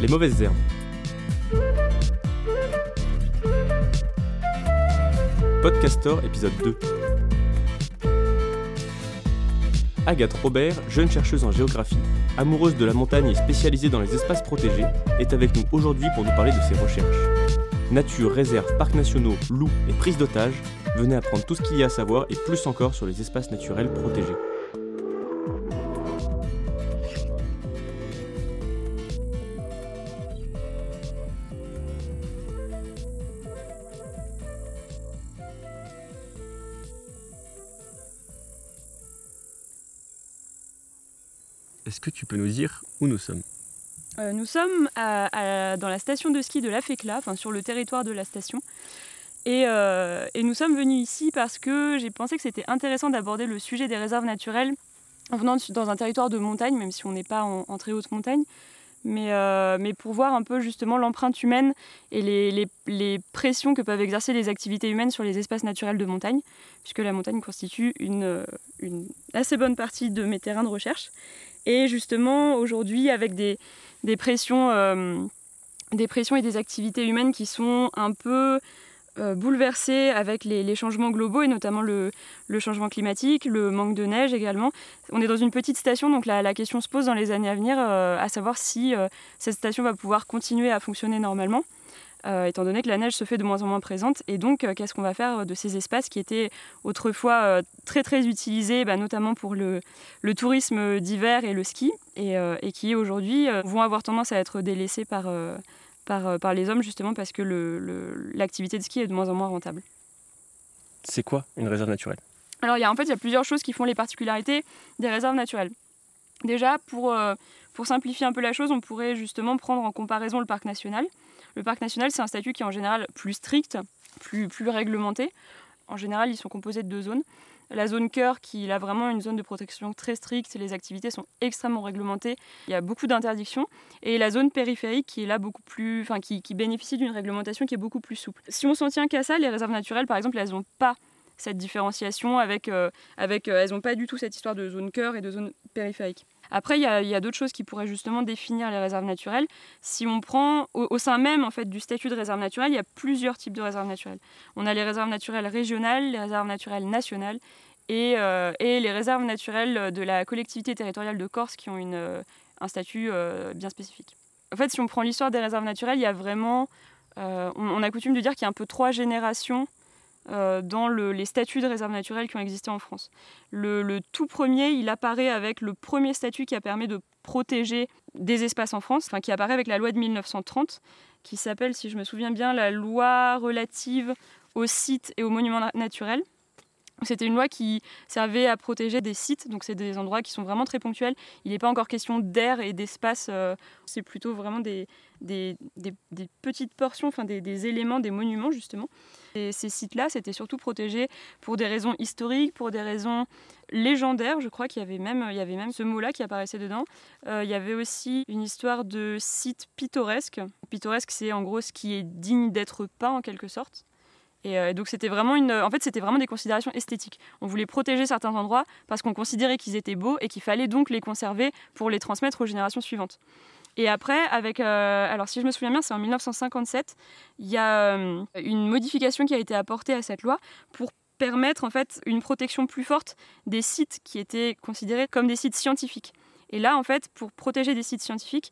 Les mauvaises herbes. Podcastor épisode 2. Agathe Robert, jeune chercheuse en géographie, amoureuse de la montagne et spécialisée dans les espaces protégés, est avec nous aujourd'hui pour nous parler de ses recherches. Nature, réserves, parcs nationaux, loups et prise d'otages, venez apprendre tout ce qu'il y a à savoir et plus encore sur les espaces naturels protégés. Nous dire où nous sommes Euh, nous sommes dans la station de ski de la Fécla, enfin sur le territoire de la station. Et, euh, et nous sommes venus ici parce que j'ai pensé que c'était intéressant d'aborder le sujet des réserves naturelles en venant dans un territoire de montagne, même si on n'est pas en, très haute montagne, mais, euh, mais pour voir un peu justement l'empreinte humaine et les, pressions que peuvent exercer les activités humaines sur les espaces naturels de montagne, puisque la montagne constitue une assez bonne partie de mes terrains de recherche. Et justement, aujourd'hui, avec des, pressions, euh, des pressions et des activités humaines qui sont un peu euh, bouleversées avec les, changements globaux et notamment le, changement climatique, le manque de neige également. On est dans une petite station, donc la, question se pose dans les années à venir, euh, à savoir si cette station va pouvoir continuer à fonctionner normalement. Euh, étant donné que la neige se fait de moins en moins présente. Et donc, euh, qu'est-ce qu'on va faire de ces espaces qui étaient autrefois euh, très très utilisés, bah, notamment pour le, le tourisme d'hiver et le ski, et, et qui aujourd'hui vont avoir tendance à être délaissés par, par, par les hommes, justement parce que le- le- l'activité de ski est de moins en moins rentable. C'est quoi une réserve naturelle? Alors, il y a, en fait, il y a plusieurs choses qui font les particularités des réserves naturelles. Déjà, pour, pour simplifier un peu la chose, on pourrait justement prendre en comparaison le parc national. Le parc national, c'est un statut qui est en général plus strict, plus, réglementé. En général, ils sont composés de deux zones. La zone cœur, qui est vraiment une zone de protection très stricte, les activités sont extrêmement réglementées, il y a beaucoup d'interdictions. Et la zone périphérique, qui bénéficie d'une réglementation qui est beaucoup plus souple. Si on s'en tient qu'à ça, les réserves naturelles, par exemple, elles n'ont pas cette différenciation avec, euh, euh, elles n'ont pas du tout cette histoire de zone cœur et de zone périphérique. Après, il y a, d'autres choses qui pourraient justement définir les réserves naturelles. Si on prend au, sein même en fait du statut de réserve naturelle, il y a plusieurs types de réserves naturelles. On a les réserves naturelles régionales, les réserves naturelles nationales et, euh, les réserves naturelles de la collectivité territoriale de Corse qui ont une, euh, un statut euh, bien spécifique. En fait, si on prend l'histoire des réserves naturelles, il y a vraiment, on a coutume de dire qu'il y a un peu trois générations euh, dans le- les statuts de réserve naturelle qui ont existé en France. Le, le tout premier, il apparaît avec le premier statut qui a permis de protéger des espaces en France, enfin qui apparaît avec la loi de 1930, qui s'appelle, si je me souviens bien, la loi relative aux sites et aux monuments na- naturels. C'était une loi qui servait à protéger des sites, donc c'est des endroits qui sont vraiment très ponctuels. Il n'est pas encore question d'air et d'espace, euh, c'est plutôt vraiment des, petites portions, enfin des, éléments, des monuments justement. Et ces sites-là, c'était surtout protégé pour des raisons historiques, pour des raisons légendaires. Je crois qu'il y avait même, il y avait même ce mot-là qui apparaissait dedans. Euh, il y avait aussi une histoire de site pittoresque. Pittoresque, c'est en gros ce qui est digne d'être peint en quelque sorte. Et euh, donc c'était vraiment une, en fait c'était vraiment des considérations esthétiques. On voulait protéger certains endroits parce qu'on considérait qu'ils étaient beaux et qu'il fallait donc les conserver pour les transmettre aux générations suivantes. Et après, avec, euh, alors si je me souviens bien, c'est en 1957, il y a euh, une modification qui a été apportée à cette loi pour permettre en fait une protection plus forte des sites qui étaient considérés comme des sites scientifiques. Et là, en fait, pour protéger des sites scientifiques,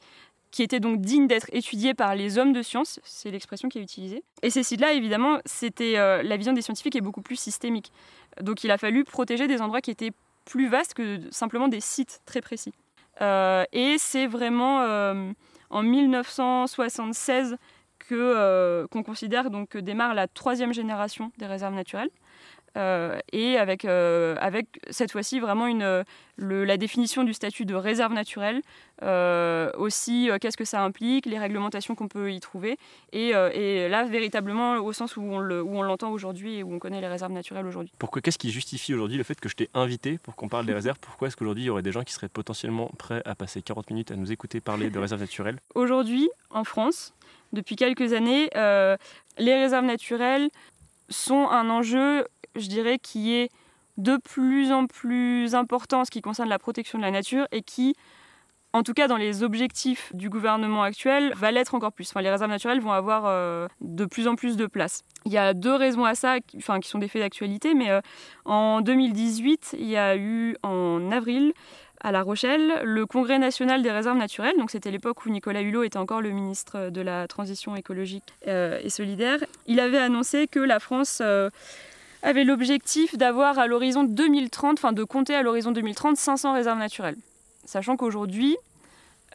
qui étaient donc dignes d'être étudiés par les hommes de science, c'est l'expression qui est utilisée. Et ces sites-là, évidemment, c'était euh, la vision des scientifiques est beaucoup plus systémique. Donc il a fallu protéger des endroits qui étaient plus vastes que simplement des sites très précis. Euh, et c'est vraiment euh, en 1976 que euh, qu'on considère donc que démarre la troisième génération des réserves naturelles. Euh, et avec, euh, avec cette fois-ci vraiment une, euh, le- la définition du statut de réserve naturelle, euh, aussi qu'est-ce que ça implique, les réglementations qu'on peut y trouver, et, et là véritablement au sens où on le- où on l'entend aujourd'hui et où on connaît les réserves naturelles aujourd'hui. Pourquoi Qu'est-ce qui justifie aujourd'hui le fait que je t'ai invité pour qu'on parle des réserves? Pourquoi est-ce qu'aujourd'hui il y aurait des gens qui seraient potentiellement prêts à passer 40 minutes à nous écouter parler de réserves naturelles? Aujourd'hui, en France, depuis quelques années, les réserves naturelles sont un enjeu, je dirais, qui est de plus en plus important en ce qui concerne la protection de la nature et qui, en tout cas dans les objectifs du gouvernement actuel, va l'être encore plus. Enfin, les réserves naturelles vont avoir euh, de plus en plus de place. Il y a deux raisons à ça, qui, enfin, qui sont des faits d'actualité, mais euh, en 2018, il y a eu en avril à La Rochelle le Congrès national des réserves naturelles. Donc c'était l'époque où Nicolas Hulot était encore le ministre de la transition écologique euh, et solidaire. Il avait annoncé que la France avait l'objectif d'avoir à l'horizon 2030, enfin de compter à l'horizon 2030 500 réserves naturelles. Sachant qu'aujourd'hui,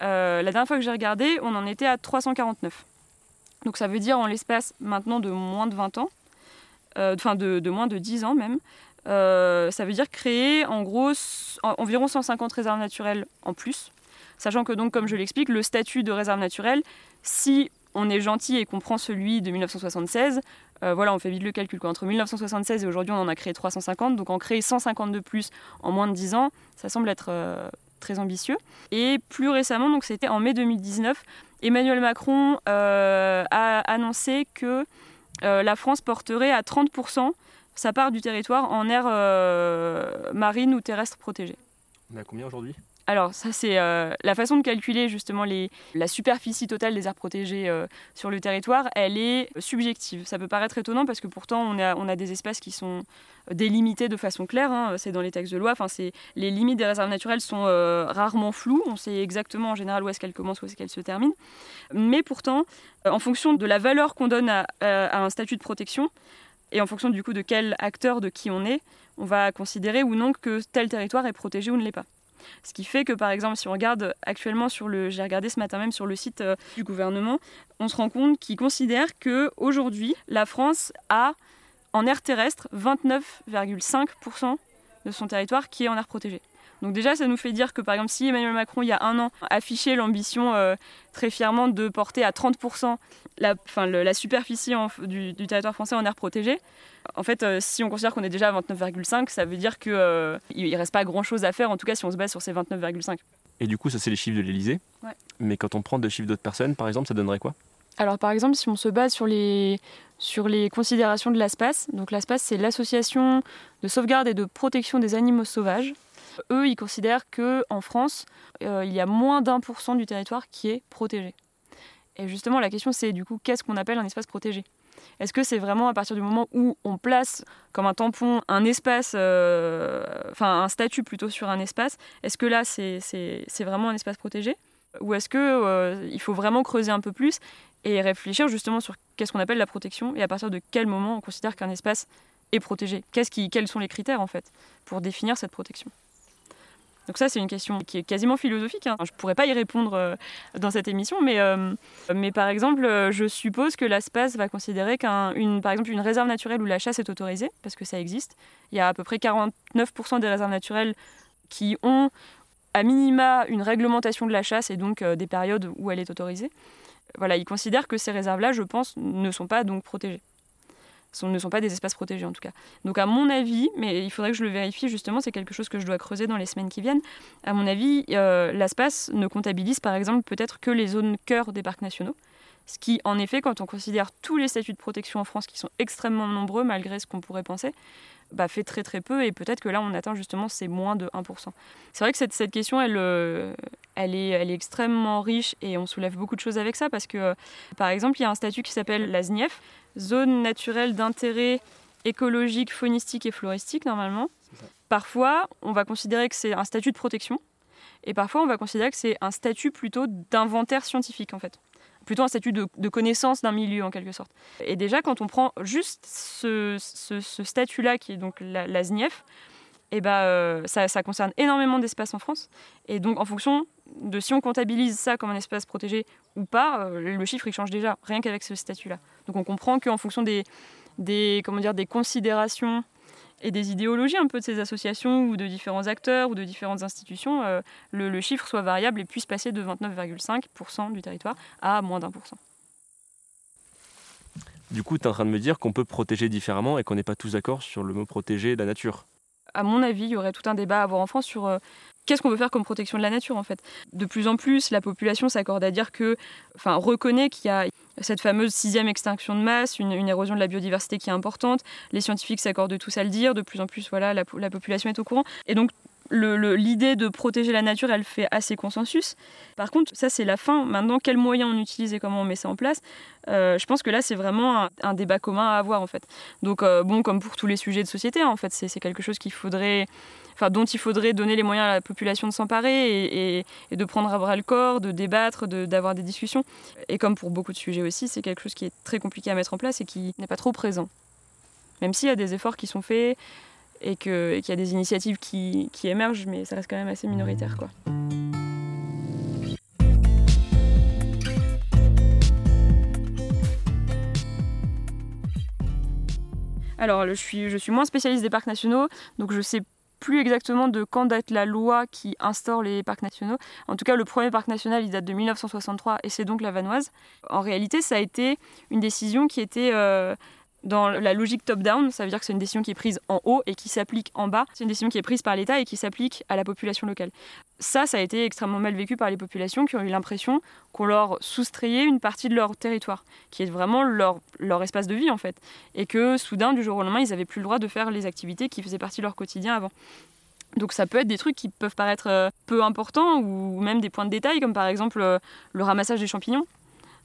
euh, la dernière fois que j'ai regardé, on en était à 349. Donc ça veut dire en l'espace maintenant de moins de 20 ans, euh, enfin de, moins de 10 ans même, euh, ça veut dire créer en gros environ 150 réserves naturelles en plus. Sachant que donc, comme je l'explique, le statut de réserve naturelle, si on est gentil et qu'on prend celui de 1976, voilà, on fait vite le calcul. Entre 1976 et aujourd'hui, on en a créé 350. Donc en créer 150 de plus en moins de 10 ans, ça semble être très ambitieux. Et plus récemment, donc c'était en mai 2019, Emmanuel Macron euh, a annoncé que euh, la France porterait à 30% sa part du territoire en aire euh, marine ou terrestre protégée. On à combien aujourd'hui? Alors ça c'est euh, la façon de calculer justement la superficie totale des aires protégées euh, sur le territoire, elle est subjective. Ça peut paraître étonnant parce que pourtant on a, des espaces qui sont délimités de façon claire, hein. c'est dans les textes de loi, enfin, les limites des réserves naturelles sont euh, rarement floues, on sait exactement en général où est-ce qu'elles commencent, où est-ce qu'elles se terminent. Mais pourtant, en fonction de la valeur qu'on donne à, à un statut de protection, et en fonction du coup de quel acteur, de qui on est, on va considérer ou non que tel territoire est protégé ou ne l'est pas. Ce qui fait que, par exemple, si on regarde actuellement sur le, j'ai regardé ce matin même sur le site euh, du gouvernement, on se rend compte qu'ils considèrent que aujourd'hui, la France a en air terrestre 29,5% de son territoire qui est en air protégé. Donc déjà, ça nous fait dire que par exemple, si Emmanuel Macron, il y a un an, affichait l'ambition euh, très fièrement de porter à 30% la, la superficie du, territoire français en air protégé, en fait, euh, si on considère qu'on est déjà à 29,5, ça veut dire qu'il euh, ne reste pas grand-chose à faire, en tout cas si on se base sur ces 29,5. Et du coup, ça c'est les chiffres de l'Elysée. Mais quand on prend des chiffres d'autres personnes, par exemple, ça donnerait quoi? Alors par exemple, si on se base sur les, sur les considérations de l'ASPAS, donc l'ASPAS c'est l'association de sauvegarde et de protection des animaux sauvages, eux, ils considèrent qu'en France, euh, il y a moins d'un pour cent du territoire qui est protégé. Et justement, la question, c'est du coup, qu'est-ce qu'on appelle un espace protégé? Est-ce que c'est vraiment à partir du moment où on place comme un tampon un espace, euh, un statut plutôt sur un espace, est-ce que là, c'est vraiment un espace protégé? Ou est-ce qu'il euh, il faut vraiment creuser un peu plus et réfléchir justement sur qu'est-ce qu'on appelle la protection et à partir de quel moment on considère qu'un espace est protégé? Quels sont les critères en fait pour définir cette protection? Donc ça, c'est une question qui est quasiment philosophique. Hein. Je ne pourrais pas y répondre euh, dans cette émission, mais, euh, par exemple, euh, je suppose que l'ASPAS va considérer qu'une réserve naturelle où la chasse est autorisée, parce que ça existe. Il y a à peu près 49% des réserves naturelles qui ont à minima une réglementation de la chasse et donc des périodes où elle est autorisée. Voilà, ils considèrent que ces réserves-là, je pense, ne sont pas donc protégées ne sont pas des espaces protégés en tout cas. Donc à mon avis, mais il faudrait que je le vérifie justement, c'est quelque chose que je dois creuser dans les semaines qui viennent, à mon avis, euh, l'espace ne comptabilise par exemple peut-être que les zones cœur des parcs nationaux. Ce qui, en effet, quand on considère tous les statuts de protection en France qui sont extrêmement nombreux malgré ce qu'on pourrait penser, bah, fait très très peu et peut-être que là on atteint justement ces moins de 1%. C'est vrai que cette, cette question elle, euh, elle, est, elle est extrêmement riche et on soulève beaucoup de choses avec ça parce que euh, par exemple il y a un statut qui s'appelle la ZNIEF, zone naturelle d'intérêt écologique, faunistique et floristique normalement. Parfois on va considérer que c'est un statut de protection et parfois on va considérer que c'est un statut plutôt d'inventaire scientifique en fait plutôt un statut de, connaissance d'un milieu en quelque sorte. Et déjà, quand on prend juste ce, statut-là, qui est donc la, la et eh ben, euh, ça, concerne énormément d'espaces en France. Et donc, en fonction de si on comptabilise ça comme un espace protégé ou pas, euh, le chiffre il change déjà, rien qu'avec ce statut-là. Donc, on comprend qu'en fonction des, des, comment dire, des considérations et des idéologies un peu de ces associations ou de différents acteurs ou de différentes institutions, euh, le, chiffre soit variable et puisse passer de 29,5% du territoire à moins d'un pour cent. Du coup, tu es en train de me dire qu'on peut protéger différemment et qu'on n'est pas tous d'accord sur le mot protéger la nature À mon avis, il y aurait tout un débat à avoir en France sur euh, qu'est-ce qu'on veut faire comme protection de la nature en fait? De plus en plus, la population s'accorde à dire que, enfin, reconnaît qu'il y a cette fameuse sixième extinction de masse, une, érosion de la biodiversité qui est importante. Les scientifiques s'accordent tous à le dire. De plus en plus, voilà, la, population est au courant. Et donc, l'idée de protéger la nature, elle fait assez consensus. Par contre, ça c'est la fin. Maintenant, quels moyens on utilise et comment on met ça en place euh, Je pense que là, c'est vraiment un, débat commun à avoir en fait. Donc, euh, bon, comme pour tous les sujets de société, en fait, c'est quelque chose qu'il faudrait, enfin, dont il faudrait donner les moyens à la population de s'emparer et, de prendre à bras le corps, de débattre, d'avoir des discussions. Et comme pour beaucoup de sujets aussi, c'est quelque chose qui est très compliqué à mettre en place et qui n'est pas trop présent. Même s'il y a des efforts qui sont faits et qu'il y a des initiatives qui, émergent, mais ça reste quand même assez minoritaire. Quoi. Alors, je suis, je suis moins spécialiste des parcs nationaux, donc je sais plus exactement de quand date la loi qui instaure les parcs nationaux. En tout cas, le premier parc national, il date de 1963 et c'est donc la Vanoise. En réalité, ça a été une décision qui était euh, dans la logique top-down, ça veut dire que c'est une décision qui est prise en haut et qui s'applique en bas. C'est une décision qui est prise par l'État et qui s'applique à la population locale. Ça, ça a été extrêmement mal vécu par les populations qui ont eu l'impression qu'on leur soustrayait une partie de leur territoire, qui est vraiment leur, leur espace de vie en fait. Et que soudain, du jour au lendemain, ils n'avaient plus le droit de faire les activités qui faisaient partie de leur quotidien avant. Donc ça peut être des trucs qui peuvent paraître euh, peu importants ou même des points de détail, comme par exemple euh, le ramassage des champignons.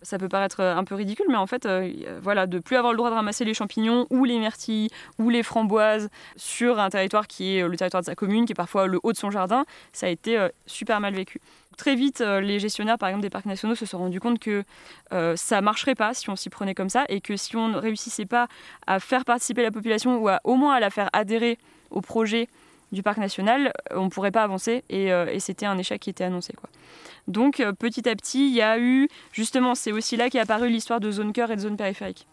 Ça peut paraître euh, un peu ridicule, mais en fait, euh, voilà, de plus avoir le droit de ramasser les champignons ou les myrtilles ou les framboises sur un territoire qui est euh, le territoire de sa commune, qui est parfois le haut de son jardin, ça a été super mal vécu. Très vite, les gestionnaires, par exemple, des parcs nationaux se sont rendus compte que ça marcherait pas si on s'y prenait comme ça et que si on ne réussissait pas à faire participer la population ou à, au moins à la faire adhérer au projet du parc national, on ne pourrait pas avancer et, et c'était un échec qui était annoncé. Quoi. Donc euh, petit à petit, il y a eu, justement, c'est aussi là qu'est apparue l'histoire de zone cœur et de zone périphérique.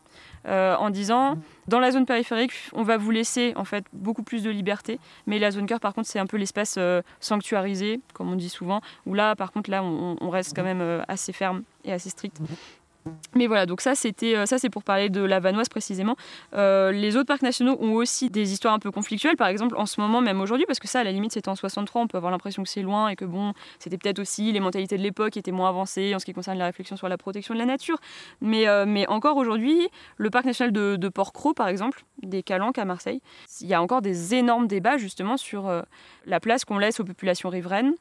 Euh, en disant dans la zone périphérique, on va vous laisser en fait beaucoup plus de liberté, mais la zone cœur par contre c'est un peu l'espace euh, sanctuarisé, comme on dit souvent, où là par contre là on, on reste quand même assez ferme et assez strict. Mais voilà, donc ça c'était euh, ça c'est pour parler de la Vanoise précisément. Euh, les autres parcs nationaux ont aussi des histoires un peu conflictuelles, par exemple en ce moment même aujourd'hui, parce que ça à la limite c'était en 63, on peut avoir l'impression que c'est loin et que bon, c'était peut-être aussi les mentalités de l'époque étaient moins avancées en ce qui concerne la réflexion sur la protection de la nature. Mais, euh, mais encore aujourd'hui, le parc national de, de Port-Cros par exemple, des Calanques à Marseille, il y a encore des énormes débats justement sur la place qu'on laisse aux populations riveraines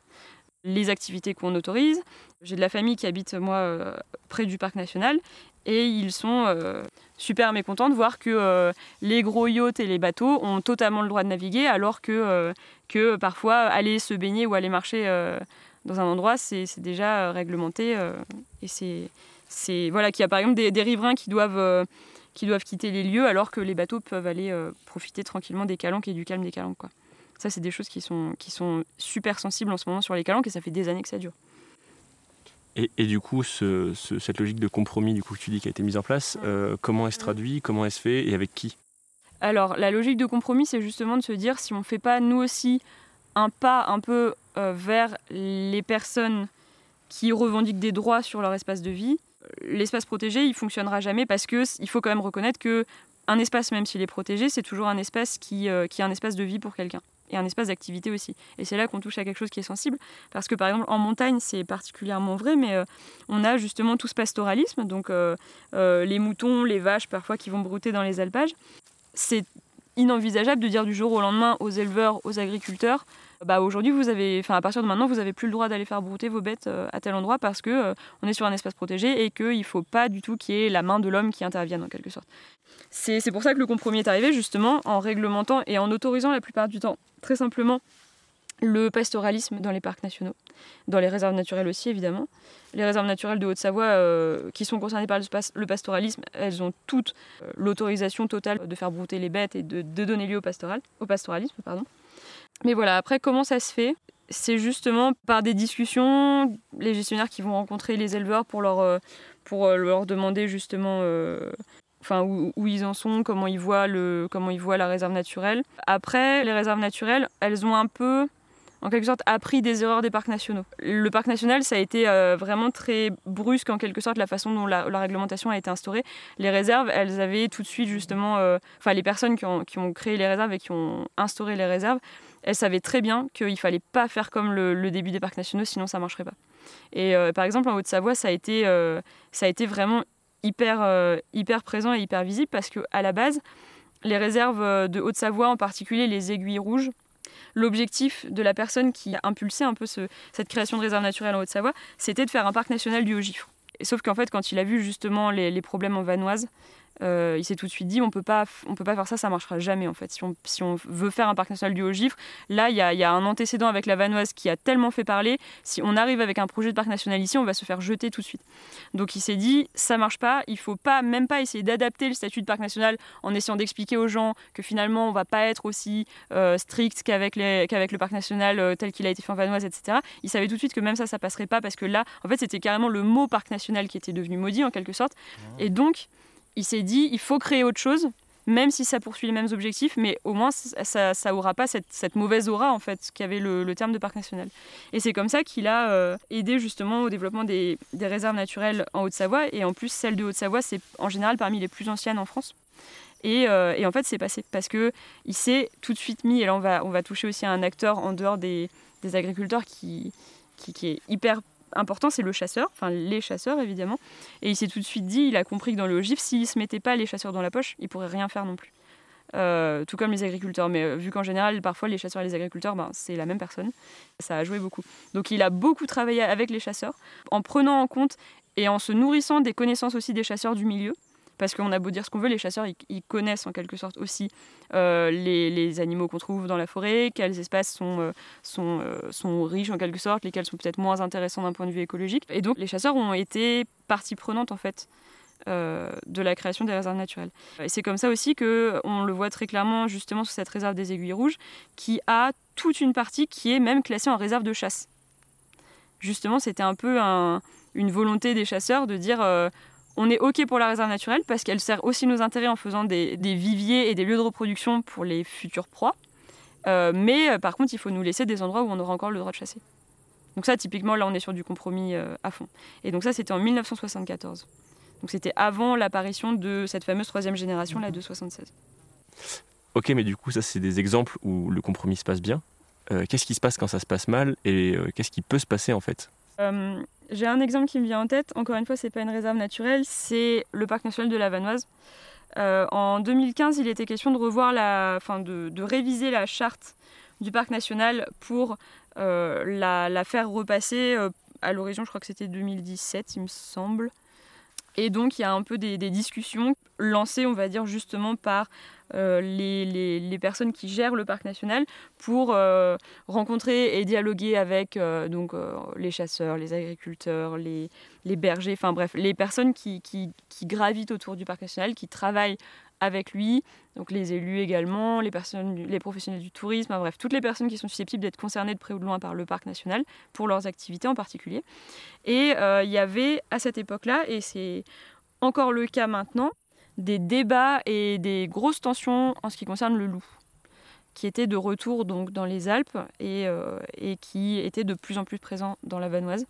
les activités qu'on autorise. J'ai de la famille qui habite, moi, euh, près du parc national, et ils sont euh, super mécontents de voir que euh, les gros yachts et les bateaux ont totalement le droit de naviguer, alors que, que parfois aller se baigner ou aller marcher dans un endroit, c'est déjà réglementé. et c'est voilà, qu'il y a par exemple des, riverains qui doivent, qui doivent quitter les lieux, alors que les bateaux peuvent aller profiter tranquillement des calanques et du calme des calanques. Quoi. Ça, c'est des choses qui sont, qui sont super sensibles en ce moment sur les calanques et ça fait des années que ça dure. Et, et du coup, ce, cette logique de compromis du coup, que tu dis qui a été mise en place, euh, comment elle se traduit, comment elle se fait et avec qui? Alors, la logique de compromis, c'est justement de se dire si on ne fait pas nous aussi un pas un peu euh, vers les personnes qui revendiquent des droits sur leur espace de vie, l'espace protégé, il fonctionnera jamais parce que il faut quand même reconnaître que un espace, même s'il est protégé, c'est toujours un espace qui, euh, qui est un espace de vie pour quelqu'un et un espace d'activité aussi. Et c'est là qu'on touche à quelque chose qui est sensible, parce que par exemple en montagne c'est particulièrement vrai, mais euh, on a justement tout ce pastoralisme, donc euh, euh, les moutons, les vaches parfois qui vont brouter dans les alpages. C'est inenvisageable de dire du jour au lendemain aux éleveurs, aux agriculteurs, bah aujourd'hui vous avez, enfin à partir de maintenant vous avez plus le droit d'aller faire brouter vos bêtes à tel endroit parce que on est sur un espace protégé et qu'il ne faut pas du tout qu'il y ait la main de l'homme qui intervienne en quelque sorte. C'est pour ça que le compromis est arrivé justement en réglementant et en autorisant la plupart du temps très simplement le pastoralisme dans les parcs nationaux, dans les réserves naturelles aussi évidemment. Les réserves naturelles de Haute-Savoie euh, qui sont concernées par le, pastoralisme, elles ont toutes euh, l'autorisation totale de faire brouter les bêtes et de, donner lieu au, pastoral, au pastoralisme. Mais voilà, après comment ça se fait? C'est justement par des discussions, les gestionnaires qui vont rencontrer les éleveurs pour leur, euh, leur demander justement enfin où, ils en sont, comment ils voient le, comment ils voient la réserve naturelle. Après, les réserves naturelles, elles ont un peu en quelque sorte appris des erreurs des parcs nationaux. Le parc national, ça a été euh, vraiment très brusque en quelque sorte la façon dont la, réglementation a été instaurée. Les réserves, elles avaient tout de suite justement, euh, enfin les personnes qui ont, créé les réserves et qui ont instauré les réserves, elles savaient très bien qu'il fallait pas faire comme le, début des parcs nationaux, sinon ça marcherait pas. Et euh, par exemple en Haute-Savoie, ça a été, ça a été vraiment hyper, hyper présent et hyper visible parce que à la base, les réserves de Haute-Savoie, en particulier les aiguilles rouges, l'objectif de la personne qui a impulsé un peu cette création de réserve naturelle en Haute-Savoie, c'était de faire un parc national du Haut-Gifre. Sauf qu'en fait, quand il a vu justement les, les problèmes en Vanoise, euh, il s'est tout de suite dit on peut pas on peut pas faire ça ça marchera jamais en fait. Si on, si on veut faire un parc national du Haut-Gifre là il y, y a, un antécédent avec la Vanoise qui a tellement fait parler. Si on arrive avec un projet de parc national ici on va se faire jeter tout de suite. Donc il s'est dit ça marche pas. Il faut pas même pas essayer d'adapter le statut de parc national en essayant d'expliquer aux gens que finalement on va pas être aussi euh, strict qu'avec qu'avec le parc national euh, tel qu'il a été fait en Vanoise etc il savait tout de suite que même ça ça passerait pas parce que là en fait c'était carrément le mot parc national qui était devenu maudit en quelque sorte. Et donc il s'est dit il faut créer autre chose, même si ça poursuit les mêmes objectifs, mais au moins ça, ça, aura pas cette, mauvaise aura en fait qu'avait le, terme de parc national. Et c'est comme ça qu'il a euh, aidé justement au développement des, réserves naturelles en Haute-Savoie, et en plus celle de Haute-Savoie c'est en général parmi les plus anciennes en France. Et, euh, en fait c'est passé parce que il s'est tout de suite mis, et là on va, toucher aussi à un acteur en dehors des, agriculteurs qui, qui est hyper important, c'est le chasseur, enfin les chasseurs évidemment. Et il s'est tout de suite dit, il a compris que dans le GIF, s'il se mettait pas les chasseurs dans la poche, il pourrait rien faire non plus. Euh, tout comme les agriculteurs. Mais euh, vu qu'en général, parfois, les chasseurs et les agriculteurs, ben, c'est la même personne, ça a joué beaucoup. Donc il a beaucoup travaillé avec les chasseurs, en prenant en compte et en se nourrissant des connaissances aussi des chasseurs du milieu. Parce qu'on a beau dire ce qu'on veut, les chasseurs, ils, connaissent en quelque sorte aussi euh, les, animaux qu'on trouve dans la forêt, quels espaces sont, euh, euh, sont riches en quelque sorte, lesquels sont peut-être moins intéressants d'un point de vue écologique. Et donc, les chasseurs ont été partie prenante en fait. de la création des réserves naturelles. Et c'est comme ça aussi que on le voit très clairement justement sur cette réserve des Aiguilles Rouges, qui a toute une partie qui est même classée en réserve de chasse. Justement, c'était un peu une volonté des chasseurs de dire on est OK pour la réserve naturelle parce qu'elle sert aussi nos intérêts en faisant des, viviers et des lieux de reproduction pour les futures proies. Euh, mais euh, par contre, il faut nous laisser des endroits où on aura encore le droit de chasser. Donc ça, typiquement, là, on est sur du compromis euh, à fond. Et donc ça, c'était en 1974. Donc c'était avant l'apparition de cette fameuse troisième génération, la de 76. Ok, mais du coup, ça, c'est des exemples où le compromis se passe bien. qu'est-ce qui se passe quand ça se passe mal et qu'est-ce qui peut se passer en fait? J'ai un exemple qui me vient en tête. Encore une fois, c'est pas une réserve naturelle, c'est le parc national de la Vanoise. Euh, en 2015, il était question de revoir la, enfin de, réviser la charte du parc national pour euh, la, faire repasser euh, à l'horizon. Je crois que c'était 2017, il me semble. Et donc, il y a un peu des, discussions lancées, on va dire, justement par euh, les, personnes qui gèrent le parc national pour euh, rencontrer et dialoguer avec euh, donc, les chasseurs, les agriculteurs, les, bergers, enfin bref, les personnes qui, gravitent autour du parc national, qui travaillent avec lui, donc les élus également, les, professionnels du tourisme, bref, toutes les personnes qui sont susceptibles d'être concernées de près ou de loin par le parc national, pour leurs activités en particulier. Et il y avait à cette époque-là, et c'est encore le cas maintenant, des débats et des grosses tensions en ce qui concerne le loup qui étaient de retour donc dans les Alpes et, euh, et qui étaient de plus en plus présents dans la Vanoise.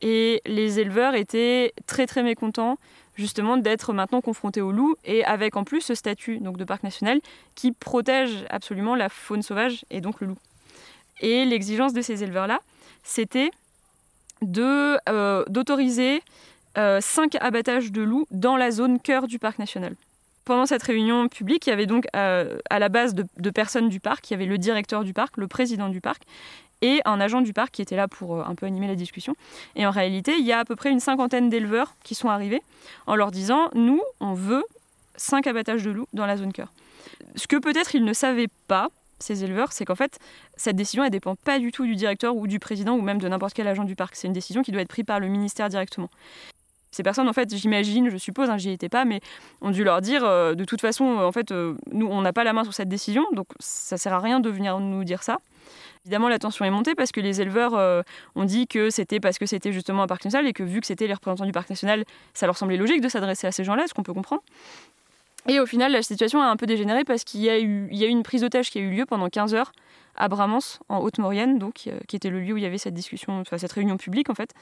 Et les éleveurs étaient très très mécontents justement d'être maintenant confrontés au loup et avec en plus ce statut donc de parc national qui protège absolument la faune sauvage et donc le loup. Et l'exigence de ces éleveurs-là, c'était euh, d'autoriser 5 abattages de loups dans la zone cœur du parc national. Pendant cette réunion publique, il y avait donc euh, à la base de, de, personnes du parc, il y avait le directeur du parc, le président du parc, et un agent du parc qui était là pour euh, un peu animer la discussion. Et en réalité, il y a à peu près une cinquantaine d'éleveurs qui sont arrivés en leur disant Nous, on veut cinq abattages de loups dans la zone cœur. Ce que peut-être ils ne savaient pas, ces éleveurs, c'est qu'en fait, cette décision, elle dépend pas du tout du directeur ou du président ou même de n'importe quel agent du parc. C'est une décision qui doit être prise par le ministère directement. Ces personnes, en fait, j'imagine, je suppose, hein, j'y étais pas, mais ont dû leur dire, euh, de toute façon, en fait, euh, nous, on n'a pas la main sur cette décision, donc ça sert à rien de venir nous dire ça. Évidemment, la tension est montée parce que les éleveurs euh, ont dit que c'était parce que c'était justement un parc national et que vu que c'était les représentants du parc national, ça leur semblait logique de s'adresser à ces gens-là, ce qu'on peut comprendre. Et au final, la situation a un peu dégénéré parce qu'il y, a eu, il y a eu une prise d'otage qui a eu lieu pendant 15 heures à Bramance, en Haute-Maurienne, donc, euh, qui était le lieu où il y avait cette discussion, enfin, cette réunion publique, en fait,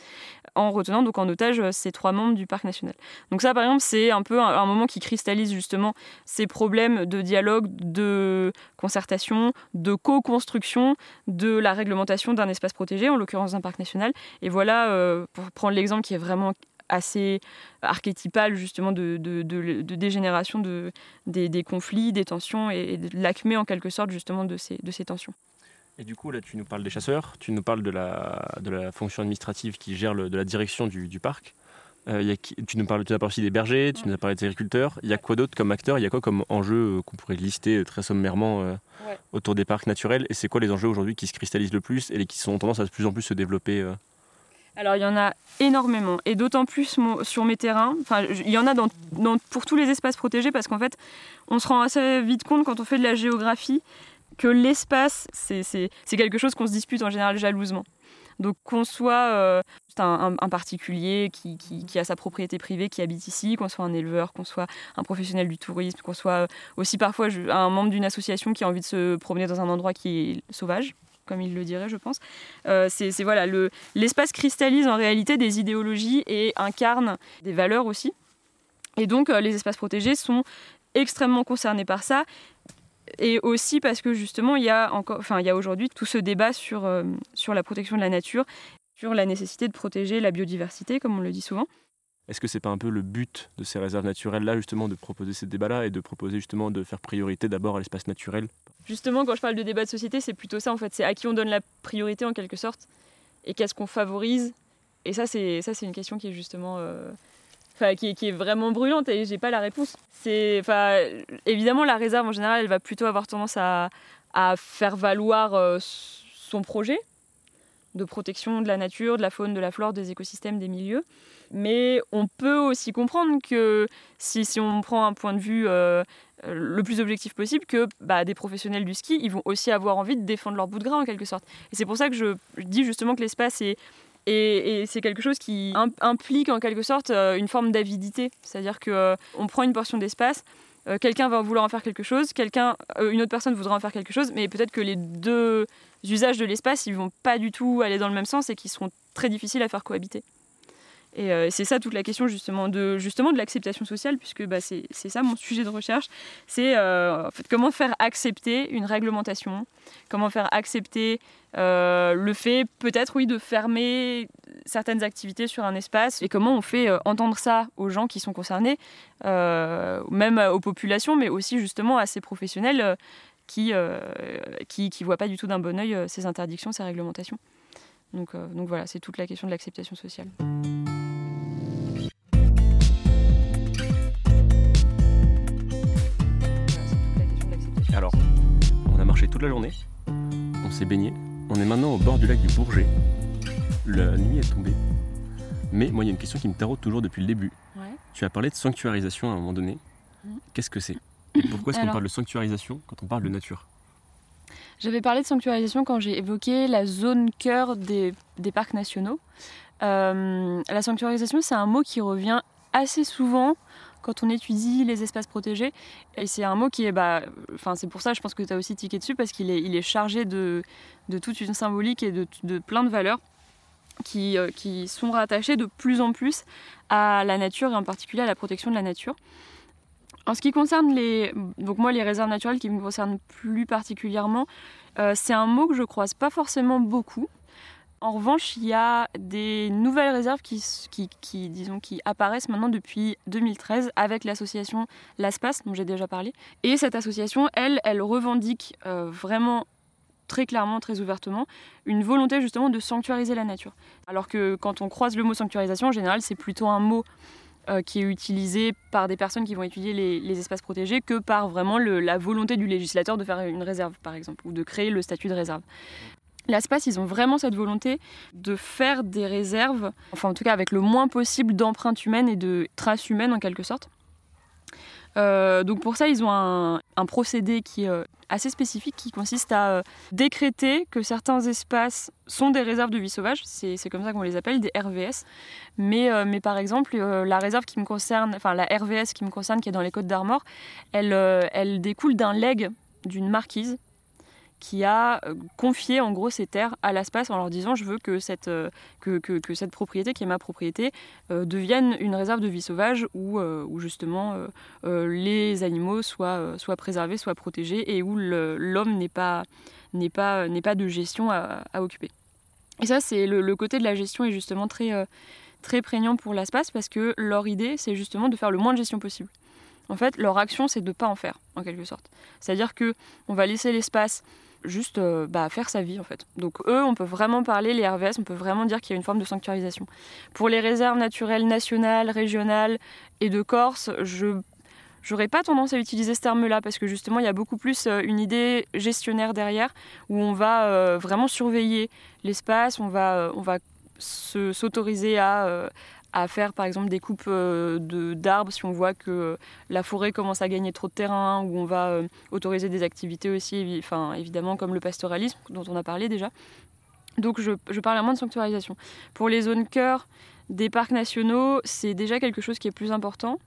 en retenant donc en otage euh, ces trois membres du parc national. Donc ça, par exemple, c'est un peu un, moment qui cristallise justement ces problèmes de dialogue, de concertation, de co-construction de la réglementation d'un espace protégé, en l'occurrence d'un parc national. Et voilà, euh, pour prendre l'exemple qui est vraiment assez archétypale justement de, dégénération de, des, conflits, des tensions et de l'acmé en quelque sorte justement de ces, de ces tensions. Et du coup, là, tu nous parles des chasseurs, tu nous parles de la, de la fonction administrative qui gère de la direction du, parc. Euh, tu, nous parles, tu parlé aussi des bergers, tu nous as parlé des agriculteurs. Il y a quoi d'autre comme acteurs? Il y a quoi comme enjeux euh, qu'on pourrait lister euh, très sommairement autour des parcs naturels? Et c'est quoi les enjeux aujourd'hui qui se cristallisent le plus et qui sont tendance à de plus en plus se développer alors il y en a énormément, et d'autant plus sur mes terrains. Enfin, il y en a pour tous les espaces protégés, parce qu'en fait, on se rend assez vite compte quand on fait de la géographie que l'espace, c'est quelque chose qu'on se dispute en général jalousement. Donc qu'on soit euh, un, particulier qui, qui, a sa propriété privée, qui habite ici, qu'on soit un éleveur, qu'on soit un professionnel du tourisme, qu'on soit aussi parfois un membre d'une association qui a envie de se promener dans un endroit qui est sauvage, comme il le dirait, je pense. Euh, c'est voilà, l'espace cristallise en réalité des idéologies et incarne des valeurs aussi. Et donc euh, les espaces protégés sont extrêmement concernés par ça et aussi parce que justement il y a enfin aujourd'hui tout ce débat sur, euh, sur la protection de la nature, sur la nécessité de protéger la biodiversité, comme on le dit souvent. Est-ce que c'est pas un peu le but de ces réserves naturelles là justement de proposer ces débats-là et de proposer justement de faire priorité d'abord à l'espace naturel? Justement, quand je parle de débat de société, c'est plutôt ça en fait, c'est à qui on donne la priorité en quelque sorte et qu'est-ce qu'on favorise. Et ça, c'est ça, c'est une question qui est justement euh, qui, est vraiment brûlante et j'ai pas la réponse. C'est, évidemment, la réserve en général, elle va plutôt avoir tendance à, faire valoir euh, son projet de protection de la nature, de la faune, de la flore, des écosystèmes, des milieux. Mais on peut aussi comprendre que si, si on prend un point de vue euh, le plus objectif possible, que bah, des professionnels du ski, ils vont aussi avoir envie de défendre leur bout de gras en quelque sorte. Et c'est pour ça que je dis justement que l'espace est c'est quelque chose qui implique en quelque sorte euh, une forme d'avidité. C'est-à-dire qu'on euh, prend une portion d'espace, euh, quelqu'un va vouloir en faire quelque chose, quelqu'un, une autre personne voudra en faire quelque chose, mais peut-être que les deux usages de l'espace, ils vont pas du tout aller dans le même sens et qu'ils seront très difficiles à faire cohabiter. Et c'est ça toute la question justement de, l'acceptation sociale, puisque bah, c'est ça mon sujet de recherche. C'est fait, comment faire accepter une réglementation, comment faire accepter euh, le fait peut-être oui de fermer certaines activités sur un espace? Et comment on fait euh, entendre ça aux gens qui sont concernés, euh, même aux populations, mais aussi justement à ces professionnels qui qui, qui voient pas du tout d'un bon oeil ces interdictions, ces réglementations. Donc voilà, c'est toute la question de l'acceptation sociale. Toute la journée, on s'est baigné, on est maintenant au bord du lac du Bourget. La nuit est tombée. Mais moi, il y a une question qui me taraude toujours depuis le début. Tu as parlé de sanctuarisation à un moment donné. Mm. Qu'est-ce que c'est? Et pourquoi est-ce qu'on parle de sanctuarisation quand on parle de nature? J'avais parlé de sanctuarisation quand j'ai évoqué la zone cœur des, parcs nationaux. Euh, la sanctuarisation, c'est un mot qui revient assez souvent quand on étudie les espaces protégés. Et c'est un mot qui est, bah, enfin c'est pour ça, je pense que tu as aussi tiqué dessus, parce qu'il est, chargé de, toute une symbolique et de, plein de valeurs qui, euh, sont rattachées de plus en plus à la nature et en particulier à la protection de la nature. En ce qui concerne les, donc moi les réserves naturelles qui me concernent plus particulièrement, euh, c'est un mot que je croise pas forcément beaucoup. En revanche, il y a des nouvelles réserves qui, apparaissent maintenant depuis 2013 avec l'association LASPAS, dont j'ai déjà parlé. Et cette association, elle, elle revendique euh, vraiment très clairement, très ouvertement, une volonté justement de sanctuariser la nature. Alors que quand on croise le mot sanctuarisation, en général, c'est plutôt un mot euh, qui est utilisé par des personnes qui vont étudier les, espaces protégés que par vraiment la volonté du législateur de faire une réserve, par exemple, ou de créer le statut de réserve. L'ASPAS, ils ont vraiment cette volonté de faire des réserves, enfin en tout cas avec le moins possible d'empreintes humaines et de traces humaines en quelque sorte. Euh, donc pour ça, ils ont un, procédé qui est euh, assez spécifique qui consiste à euh, décréter que certains espaces sont des réserves de vie sauvage, c'est comme ça qu'on les appelle, des RVS. Mais, mais par exemple, la réserve qui me concerne, enfin la RVS qui me concerne, qui est dans les Côtes d'Armor, elle, elle découle d'un leg d'une marquise qui a euh, confié en gros ces terres à l'espace en leur disant je veux que cette, euh, que, que, cette propriété qui est ma propriété euh, devienne une réserve de vie sauvage où, où justement les animaux soient, soient préservés, soient protégés et où l'homme n'est pas, pas, pas de gestion à, occuper. Et ça c'est le, côté de la gestion est justement très, très prégnant pour l'espace parce que leur idée c'est justement de faire le moins de gestion possible. En fait, leur action, c'est de ne pas en faire, en quelque sorte. C'est-à-dire que on va laisser l'espace juste euh, bah, faire sa vie en fait. Donc eux, on peut vraiment parler, les RVS, on peut vraiment dire qu'il y a une forme de sanctuarisation. Pour les réserves naturelles nationales, régionales et de Corse, je J'aurais pas tendance à utiliser ce terme-là parce que justement il y a beaucoup plus euh, une idée gestionnaire derrière où on va euh, vraiment surveiller l'espace, on va, on va s'autoriser à, à faire par exemple des coupes euh, d'arbres si on voit que la forêt commence à gagner trop de terrain, ou on va euh, autoriser des activités aussi, enfin, évidemment comme le pastoralisme dont on a parlé déjà. Donc je, je parle moins de sanctuarisation. Pour les zones cœur des parcs nationaux, c'est déjà quelque chose qui est plus important.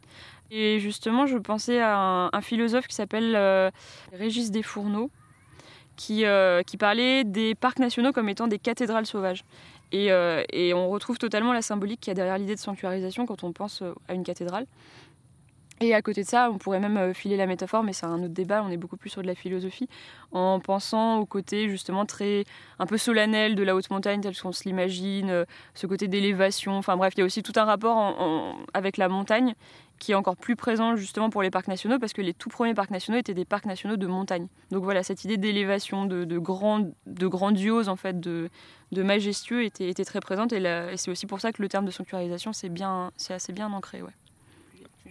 Et justement, je pensais à un, philosophe qui s'appelle euh, Régis Desfourneaux, qui, qui parlait des parcs nationaux comme étant des cathédrales sauvages. Euh, et, on retrouve totalement la symbolique qu'il y a derrière l'idée de sanctuarisation quand on pense euh, à une cathédrale. Et à côté de ça, on pourrait même euh, filer la métaphore, mais c'est un autre débat, on est beaucoup plus sur de la philosophie, en pensant au côté justement très un peu solennel de la haute montagne tel qu'on se l'imagine, ce côté d'élévation, enfin bref, il y a aussi tout un rapport avec la montagne qui est encore plus présent justement pour les parcs nationaux, parce que les tout premiers parcs nationaux étaient des parcs nationaux de montagne. Donc voilà, cette idée d'élévation, de, de, de grandiose, en fait, de, de majestueux était, était très présente, et, et c'est aussi pour ça que le terme de sanctuarisation, c'est bien, assez bien ancré. Ouais.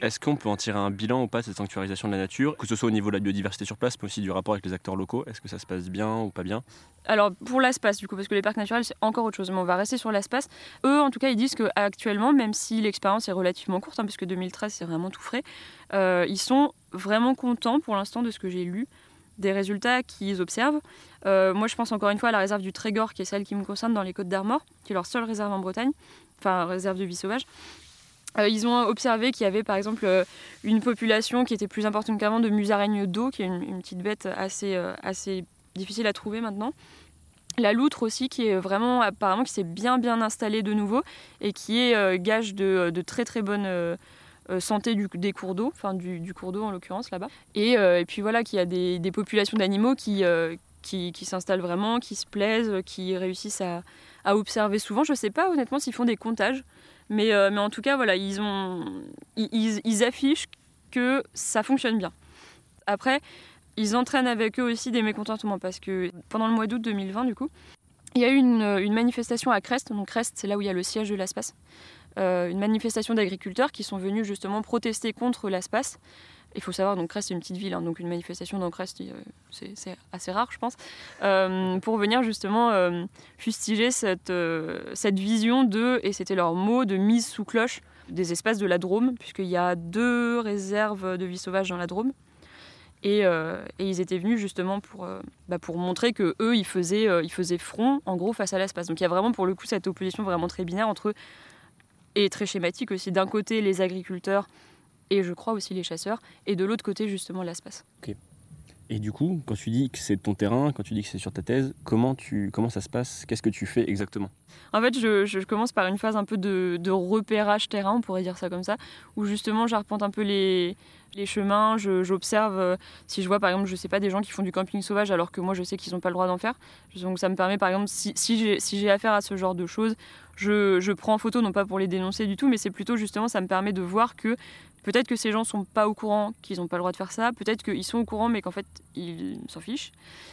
Est-ce qu'on peut en tirer un bilan ou pas de cette sanctuarisation de la nature, que ce soit au niveau de la biodiversité sur place, mais aussi du rapport avec les acteurs locaux? Est-ce que ça se passe bien ou pas bien? Alors pour l'espace, du coup, parce que les parcs naturels, c'est encore autre chose, mais on va rester sur l'espace. Eux, en tout cas, ils disent qu'actuellement, même si l'expérience est relativement courte, hein, puisque 2013, c'est vraiment tout frais, euh, ils sont vraiment contents pour l'instant de ce que j'ai lu des résultats qu'ils observent. Euh, moi, je pense encore une fois à la réserve du Trégor, qui est celle qui me concerne dans les Côtes d'Armor, qui est leur seule réserve en Bretagne, enfin réserve de vie sauvage. Euh, ils ont observé qu'il y avait par exemple euh, une population qui était plus importante qu'avant de musaraignes d'eau, qui est une, petite bête assez, euh, assez difficile à trouver maintenant. La loutre aussi, qui est vraiment apparemment qui s'est bien bien installée de nouveau et qui est gage de, de, très très bonne santé des cours d'eau, enfin du, cours d'eau en l'occurrence là-bas. Et, et, puis voilà, qu'il y a des, des populations d'animaux qui, qui, qui s'installent vraiment, qui se plaisent, qui réussissent à, à observer souvent. Je ne sais pas honnêtement s'ils font des comptages. Mais, euh, mais en tout cas, voilà, ils, ont, ils, affichent que ça fonctionne bien. Après, ils entraînent avec eux aussi des mécontentements parce que pendant le mois d'août 2020, du coup, il y a eu une, une, manifestation à Crest. Donc Crest, c'est là où il y a le siège de l'ASPAS. Euh, une manifestation d'agriculteurs qui sont venus justement protester contre l'ASPAS il faut savoir, donc Crest, c'est une petite ville, hein, donc une manifestation dans Crest, euh, c'est assez rare, je pense, euh, pour venir justement euh, fustiger cette, vision de, et c'était leur mot, de mise sous cloche des espaces de la Drôme, puisqu'il y a deux réserves de vie sauvage dans la Drôme. Et, ils étaient venus justement pour, bah, montrer que eux ils faisaient front en gros face à l'espace. Donc il y a vraiment pour le coup cette opposition vraiment très binaire entre eux et très schématique aussi. D'un côté les agriculteurs et je crois aussi les chasseurs, et de l'autre côté justement l'espace. Et du coup, quand tu dis que c'est ton terrain, quand tu dis que c'est sur ta thèse, comment, tu, comment ça se passe? Qu'est-ce que tu fais exactement? En fait, je, je, commence par une phase un peu de, de, repérage terrain, on pourrait dire ça comme ça, où justement j'arpente un peu les, les chemins, j'observe euh, si je vois par exemple, je sais pas, des gens qui font du camping sauvage alors que moi je sais qu'ils n'ont pas le droit d'en faire. Donc ça me permet par exemple, si, si j'ai si affaire à ce genre de choses, je, je, prends en photo, non pas pour les dénoncer du tout, mais c'est plutôt justement, ça me permet de voir que Peut-être que ces gens sont pas au courant qu'ils n'ont pas le droit de faire ça, peut-être qu'ils sont au courant mais qu'en fait ils s'en fichent,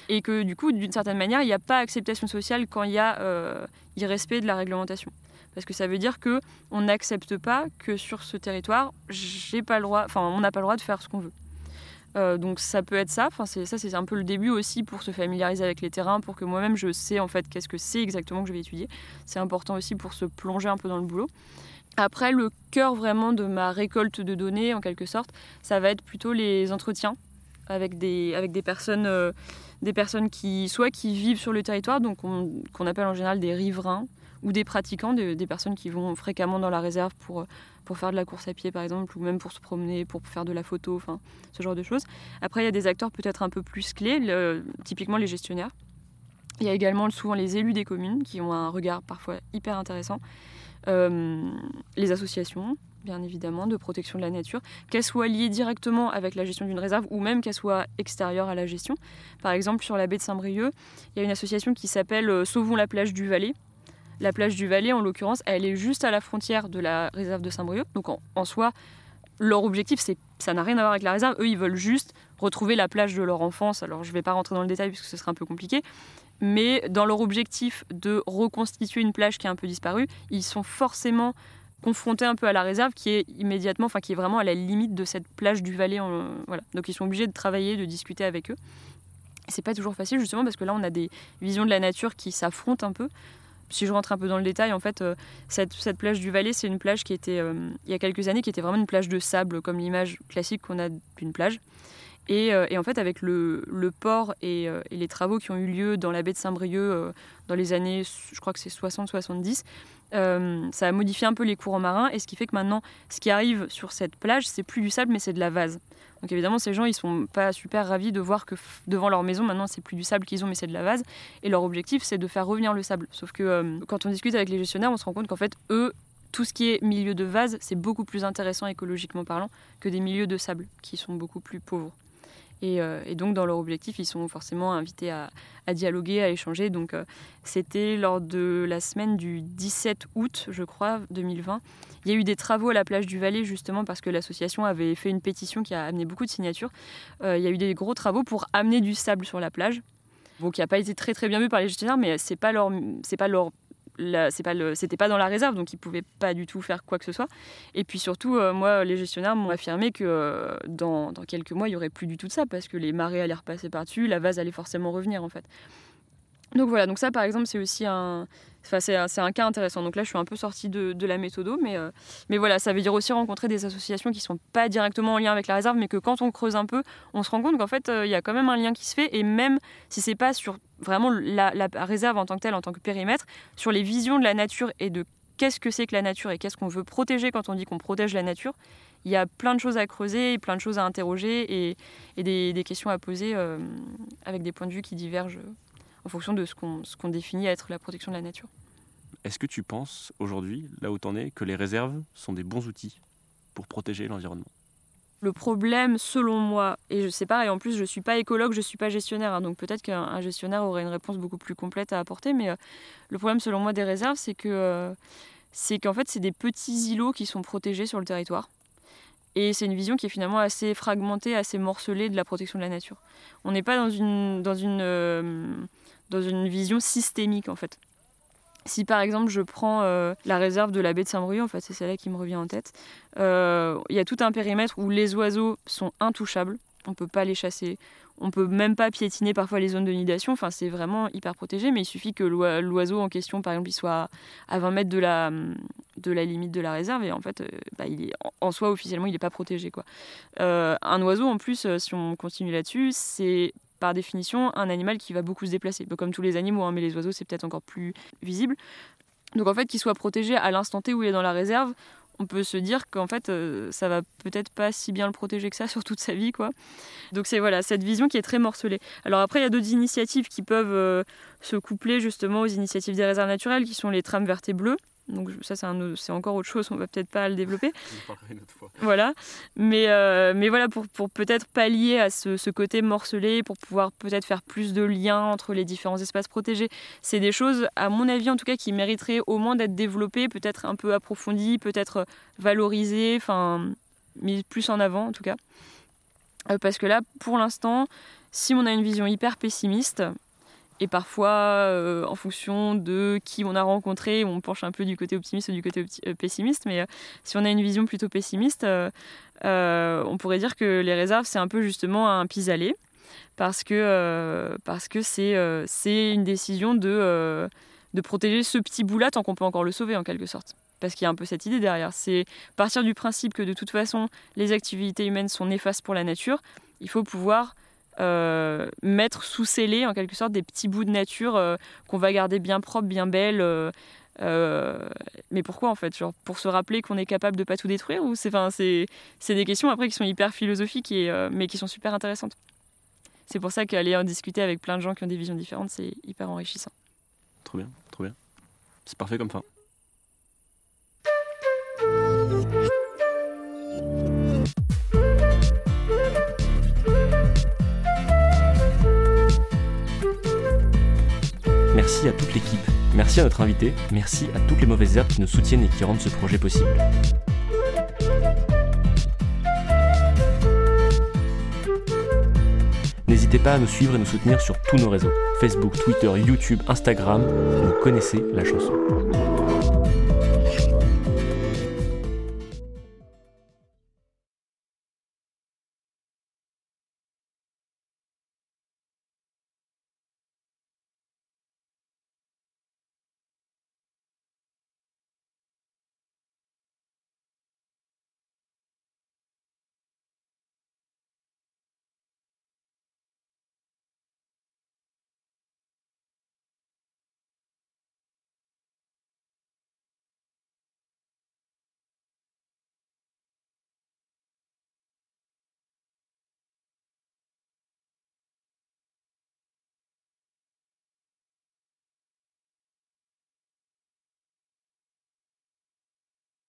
et que du coup d'une certaine manière il n'y a pas acceptation sociale quand il y a euh, irrespect de la réglementation. Parce que ça veut dire que on n'accepte pas que sur ce territoire j'ai pas le droit, enfin on n'a pas le droit de faire ce qu'on veut. Euh, donc ça peut être ça, enfin, ça c'est un peu le début aussi pour se familiariser avec les terrains, pour que moi-même je sais en fait qu'est-ce que c'est exactement que je vais étudier. C'est important aussi pour se plonger un peu dans le boulot. Après, le cœur vraiment de ma récolte de données, en quelque sorte, ça va être plutôt les entretiens avec des, avec des personnes, euh, des personnes qui, soit qui vivent sur le territoire, donc qu'on appelle en général des riverains, ou des pratiquants, des, personnes qui vont fréquemment dans la réserve pour, pour faire de la course à pied, par exemple, ou même pour se promener, pour faire de la photo, enfin, ce genre de choses. Après, il y a des acteurs peut-être un peu plus clés, typiquement les gestionnaires. Il y a également souvent les élus des communes qui ont un regard parfois hyper intéressant. Euh, les associations, bien évidemment, de protection de la nature, qu'elles soient liées directement avec la gestion d'une réserve ou même qu'elles soient extérieures à la gestion. Par exemple, sur la baie de Saint-Brieuc, il y a une association qui s'appelle euh, Sauvons la plage du Valais. La plage du Valais, en l'occurrence, elle est juste à la frontière de la réserve de Saint-Brieuc. Donc en, soi, leur objectif, c'est, ça n'a rien à voir avec la réserve. Eux, ils veulent juste retrouver la plage de leur enfance. Alors, je ne vais pas rentrer dans le détail puisque ce serait un peu compliqué. Mais dans leur objectif de reconstituer une plage qui est un peu disparue, ils sont forcément confrontés un peu à la réserve qui est immédiatement, enfin qui est vraiment à la limite de cette plage du Valais. Donc ils sont obligés de travailler, de discuter avec eux. C'est pas toujours facile justement parce que là on a des visions de la nature qui s'affrontent un peu. Si je rentre un peu dans le détail, en fait, euh, cette, plage du Valais, c'est une plage qui était, euh, il y a quelques années, qui était vraiment une plage de sable, comme l'image classique qu'on a d'une plage. Euh, et, en fait, avec le, port et, les travaux qui ont eu lieu dans la baie de Saint-Brieuc dans les années, je crois que c'est 60-70, ça a modifié un peu les courants marins. Et ce qui fait que maintenant, ce qui arrive sur cette plage, c'est plus du sable, mais c'est de la vase. Donc évidemment, ces gens, ils sont pas super ravis de voir que devant leur maison, maintenant, c'est plus du sable qu'ils ont, mais c'est de la vase. Et leur objectif, c'est de faire revenir le sable. Sauf que euh, quand on discute avec les gestionnaires, on se rend compte qu'en fait, eux, tout ce qui est milieu de vase, c'est beaucoup plus intéressant écologiquement parlant que des milieux de sable, qui sont beaucoup plus pauvres. Euh, et, donc, dans leur objectif, ils sont forcément invités à, dialoguer, à échanger. Donc, euh, c'était lors de la semaine du 17 août, je crois, 2020. Il y a eu des travaux à la plage du Valais, justement, parce que l'association avait fait une pétition qui a amené beaucoup de signatures. Euh, il y a eu des gros travaux pour amener du sable sur la plage. Bon, qui n'a pas été très très bien vu par les gestionnaires, mais c'est pas leur, c'est pas leur c'était pas dans la réserve, donc ils pouvaient pas du tout faire quoi que ce soit. Et puis surtout, euh, moi, les gestionnaires m'ont affirmé que euh, dans, dans, quelques mois, il y aurait plus du tout de ça parce que les marées allaient repasser par-dessus, la vase allait forcément revenir en fait. Donc voilà, donc ça par exemple, c'est aussi un, Enfin, c'est, un cas intéressant. Donc là, je suis un peu sortie de, la méthodo, mais, euh, mais voilà, ça veut dire aussi rencontrer des associations qui sont pas directement en lien avec la réserve, mais que quand on creuse un peu, on se rend compte qu'en fait, il y a quand même un lien qui se fait. Et même si c'est pas sur vraiment la, réserve en tant que telle, en tant que périmètre, sur les visions de la nature et de qu'est-ce que c'est que la nature et qu'est-ce qu'on veut protéger quand on dit qu'on protège la nature, il y a plein de choses à creuser, plein de choses à interroger et, des, questions à poser euh, avec des points de vue qui divergent en fonction de ce qu'on définit à être la protection de la nature. Est-ce que tu penses aujourd'hui, là où tu en es, que les réserves sont des bons outils pour protéger l'environnement? Le problème, selon moi, et je sais pas, et en plus je suis pas écologue, je suis pas gestionnaire, hein, donc peut-être qu'un gestionnaire aurait une réponse beaucoup plus complète à apporter, mais euh, le problème, selon moi, des réserves, c'est que euh, c'est qu'en fait, c'est des petits îlots qui sont protégés sur le territoire. Et c'est une vision qui est finalement assez fragmentée, assez morcelée de la protection de la nature. On n'est pas dans une, dans une, euh, dans une vision systémique, en fait. Si par exemple je prends euh, la réserve de la baie de Saint-Brieuc, en fait c'est celle-là qui me revient en tête, euh, il y a tout un périmètre où les oiseaux sont intouchables, on ne peut pas les chasser, on peut même pas piétiner parfois les zones de nidation, enfin c'est vraiment hyper protégé, mais il suffit que l'oiseau en question par exemple il soit à 20 mètres de la, limite de la réserve et en fait euh, bah, en soi officiellement il n'est pas protégé. Un oiseau en plus, si on continue là-dessus, c'est par définition un animal qui va beaucoup se déplacer, comme tous les animaux, hein, mais les oiseaux c'est peut-être encore plus visible. Donc en fait qu'il soit protégé à l'instant T où il est dans la réserve, on peut se dire qu'en fait euh, ça va peut-être pas si bien le protéger que ça sur toute sa vie quoi. Donc c'est voilà cette vision qui est très morcelée. Alors après il y a d'autres initiatives qui peuvent euh, se coupler justement aux initiatives des réserves naturelles qui sont les trames vertes et bleues donc ça, c'est encore autre chose, on va peut-être pas le développer. Voilà. Mais, euh, mais voilà, pour, pour peut-être pallier à ce, ce, côté morcelé, pour pouvoir peut-être faire plus de liens entre les différents espaces protégés, c'est des choses, à mon avis en tout cas, qui mériteraient au moins d'être développées, peut-être un peu approfondies, peut-être valorisées, enfin, mises plus en avant en tout cas. Euh, parce que là, pour l'instant, si on a une vision hyper pessimiste, et parfois, euh, en fonction de qui on a rencontré, on penche un peu du côté optimiste ou du côté euh, pessimiste. Mais euh, si on a une vision plutôt pessimiste, on pourrait dire que les réserves, c'est un peu justement un pis-aller. Parce que c'est une décision de, de protéger ce petit bout-là tant qu'on peut encore le sauver, en quelque sorte. Parce qu'il y a un peu cette idée derrière. C'est partir du principe que de toute façon, les activités humaines sont néfastes pour la nature. Il faut pouvoir euh, mettre sous scellé en quelque sorte des petits bouts de nature euh, qu'on va garder bien propres, bien belles. Euh, mais pourquoi en fait Genre pour se rappeler qu'on est capable de pas tout détruire ou c'est c'est des questions après qui sont hyper philosophiques et mais qui sont super intéressantes. C'est pour ça qu'aller en discuter avec plein de gens qui ont des visions différentes, c'est hyper enrichissant. Trop bien, trop bien. C'est parfait comme fin. merci à toute l'équipe, merci à notre invité, merci à toutes les mauvaises herbes qui nous soutiennent et qui rendent ce projet possible. N'hésitez pas à nous suivre et nous soutenir sur tous nos réseaux, Facebook, Twitter, YouTube, Instagram, vous connaissez la chanson.